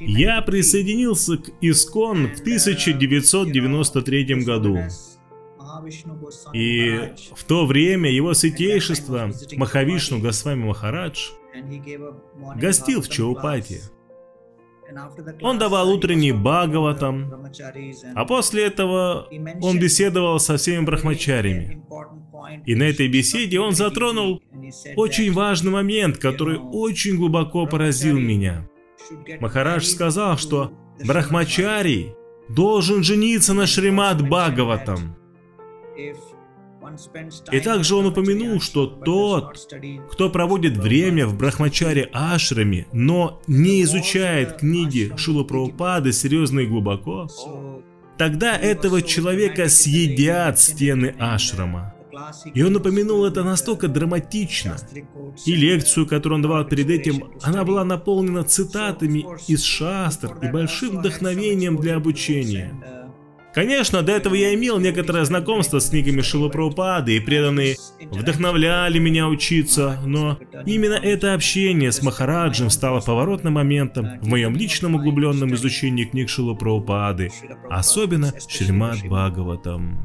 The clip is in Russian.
Я присоединился к Искон в 1993 году. И в то время его святейшество Махавишну Госвами Махарадж гостил в Чаупати. Он давал утренний Бхагаватам, а после этого он беседовал со всеми брахмачарями. И на этой беседе он затронул очень важный момент, который очень глубоко поразил меня. Махарадж сказал, что брахмачарий должен жениться на Шримад Бхагаватам. И также он упомянул, что тот, кто проводит время в Брахмачаре Ашраме, но не изучает книги Шила Прабхупады серьезно и глубоко, тогда этого человека съедят стены Ашрама. И он упомянул это настолько драматично. И лекцию, которую он давал перед этим, она была наполнена цитатами из шастр и большим вдохновением для обучения. Конечно, до этого я имел некоторое знакомство с книгами Шилапраупады, и преданные вдохновляли меня учиться, но именно это общение с Махараджем стало поворотным моментом в моем личном углубленном изучении книг Шилапраупады, особенно Шримад Бхагаватам.